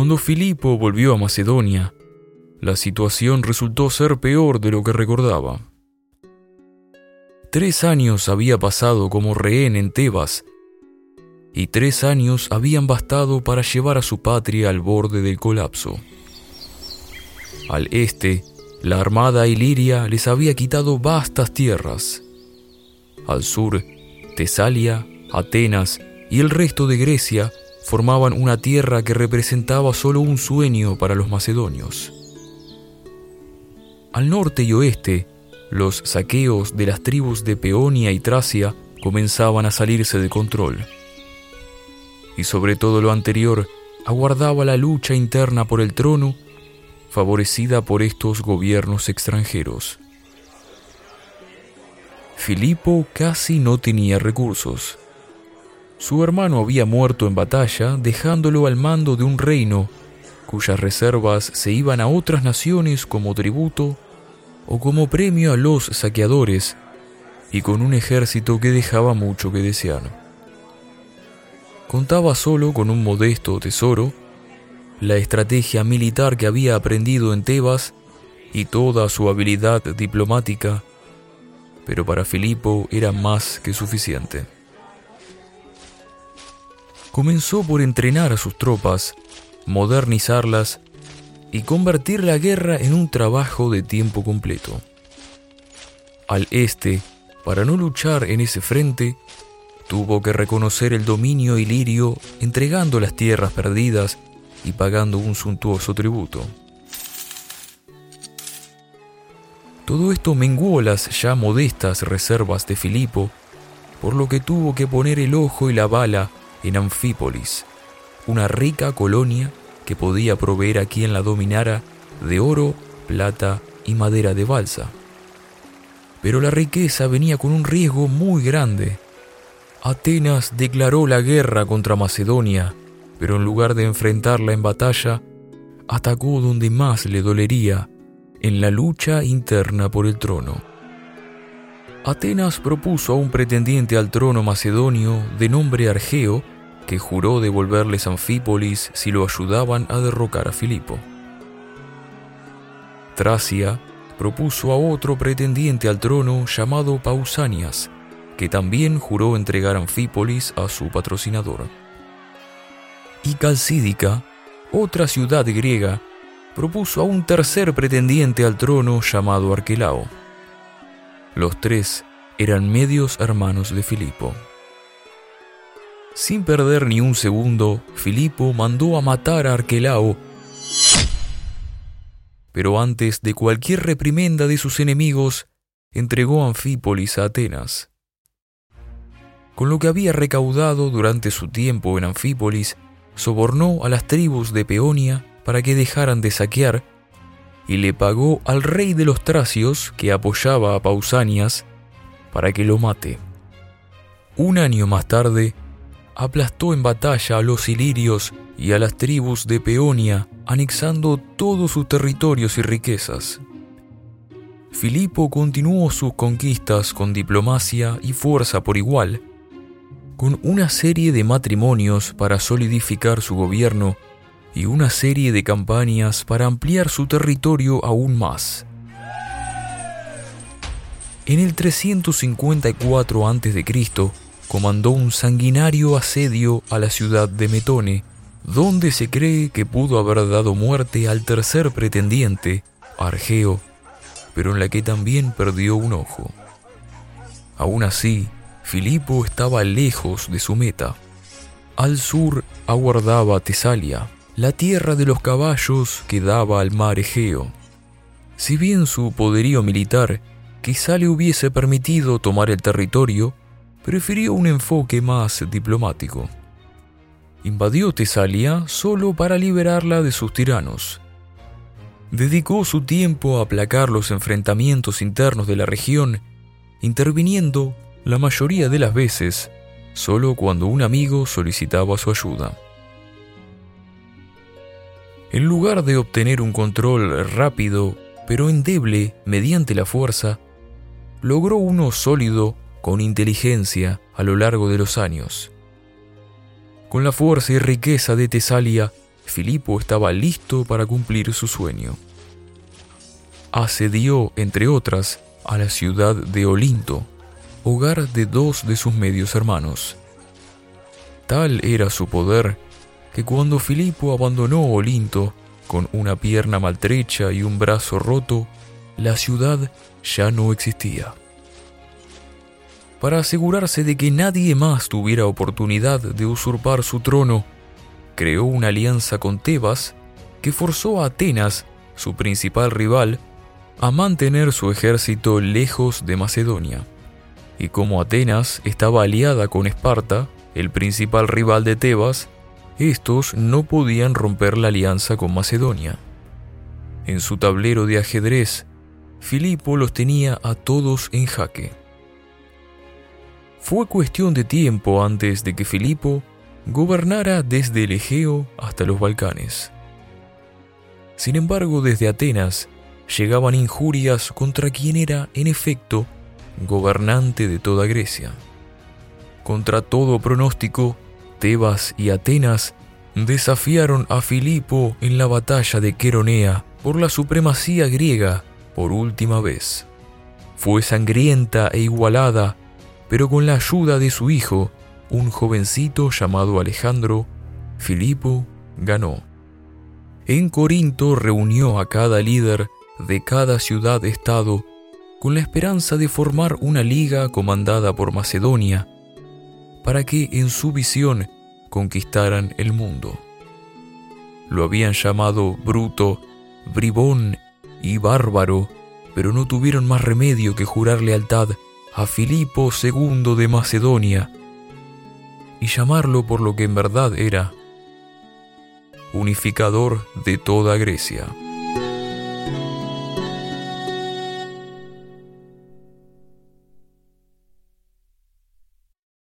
Cuando Filipo volvió a Macedonia, la situación resultó ser peor de lo que recordaba. Tres años había pasado como rehén en Tebas, y tres años habían bastado para llevar a su patria al borde del colapso. Al este, la armada iliria les había quitado vastas tierras. Al sur, Tesalia, Atenas y el resto de Grecia formaban una tierra que representaba solo un sueño para los macedonios. Al norte y oeste, los saqueos de las tribus de Peonia y Tracia comenzaban a salirse de control. Y sobre todo lo anterior, aguardaba la lucha interna por el trono, favorecida por estos gobiernos extranjeros. Filipo casi no tenía recursos. Su hermano había muerto en batalla, dejándolo al mando de un reino cuyas reservas se iban a otras naciones como tributo o como premio a los saqueadores, y con un ejército que dejaba mucho que desear. Contaba solo con un modesto tesoro, la estrategia militar que había aprendido en Tebas y toda su habilidad diplomática, pero para Filipo era más que suficiente. Comenzó por entrenar a sus tropas modernizarlas y convertir la guerra en un trabajo de tiempo completo. Al este, para no luchar en ese frente, tuvo que reconocer el dominio ilirio entregando las tierras perdidas y pagando un suntuoso tributo. Todo esto menguó las ya modestas reservas de Filipo, por lo que tuvo que poner el ojo y la bala en Anfípolis, una rica colonia que podía proveer a quien la dominara de oro, plata y madera de balsa. Pero la riqueza venía con un riesgo muy grande. Atenas declaró la guerra contra Macedonia, pero en lugar de enfrentarla en batalla, atacó donde más le dolería, en la lucha interna por el trono. Atenas propuso a un pretendiente al trono macedonio de nombre Argeo que juró devolverles Anfípolis si lo ayudaban a derrocar a Filipo. Tracia propuso a otro pretendiente al trono llamado Pausanias, que también juró entregar Anfípolis a su patrocinador. Y Calcídica, otra ciudad griega, propuso a un tercer pretendiente al trono llamado Arquelao. Los tres eran medios hermanos de Filipo. Sin perder ni un segundo, Filipo mandó a matar a Arquelao, pero antes de cualquier reprimenda de sus enemigos, entregó Anfípolis a Atenas. Con lo que había recaudado durante su tiempo en Anfípolis, sobornó a las tribus de Peonia para que dejaran de saquear y le pagó al rey de los tracios que apoyaba a Pausanias para que lo mate. Un año más tarde, aplastó en batalla a los ilirios y a las tribus de Peonia, anexando todos sus territorios y riquezas. Filipo continuó sus conquistas con diplomacia y fuerza por igual, con una serie de matrimonios para solidificar su gobierno y una serie de campañas para ampliar su territorio aún más. En el 354 a.C., comandó un sanguinario asedio a la ciudad de Metone, donde se cree que pudo haber dado muerte al tercer pretendiente, Argeo, pero en la que también perdió un ojo. Aún así, Filipo estaba lejos de su meta. Al sur aguardaba Tesalia, la tierra de los caballos que daba al mar Egeo. Si bien su poderío militar quizá le hubiese permitido tomar el territorio, prefirió un enfoque más diplomático. Invadió Tesalia solo para liberarla de sus tiranos. Dedicó su tiempo a aplacar los enfrentamientos internos de la región, interviniendo la mayoría de las veces solo cuando un amigo solicitaba su ayuda. En lugar de obtener un control rápido pero endeble mediante la fuerza, logró uno sólido con inteligencia a lo largo de los años. Con la fuerza y riqueza de Tesalia, Filipo estaba listo para cumplir su sueño. Asedió, entre otras, a la ciudad de Olinto, hogar de dos de sus medios hermanos. Tal era su poder que cuando Filipo abandonó Olinto con una pierna maltrecha y un brazo roto, la ciudad ya no existía. Para asegurarse de que nadie más tuviera oportunidad de usurpar su trono, creó una alianza con Tebas que forzó a Atenas, su principal rival, a mantener su ejército lejos de Macedonia. Y como Atenas estaba aliada con Esparta, el principal rival de Tebas, estos no podían romper la alianza con Macedonia. En su tablero de ajedrez, Filipo los tenía a todos en jaque. Fue cuestión de tiempo antes de que Filipo gobernara desde el Egeo hasta los Balcanes. Sin embargo, desde Atenas llegaban injurias contra quien era, en efecto, gobernante de toda Grecia. Contra todo pronóstico, Tebas y Atenas desafiaron a Filipo en la batalla de Queronea por la supremacía griega por última vez. Fue sangrienta e igualada, pero con la ayuda de su hijo, un jovencito llamado Alejandro, Filipo ganó. En Corinto reunió a cada líder de cada ciudad-estado con la esperanza de formar una liga comandada por Macedonia, para que en su visión conquistaran el mundo. Lo habían llamado bruto, bribón y bárbaro, pero no tuvieron más remedio que jurar lealtad a Filipo II de Macedonia y llamarlo por lo que en verdad era, unificador de toda Grecia.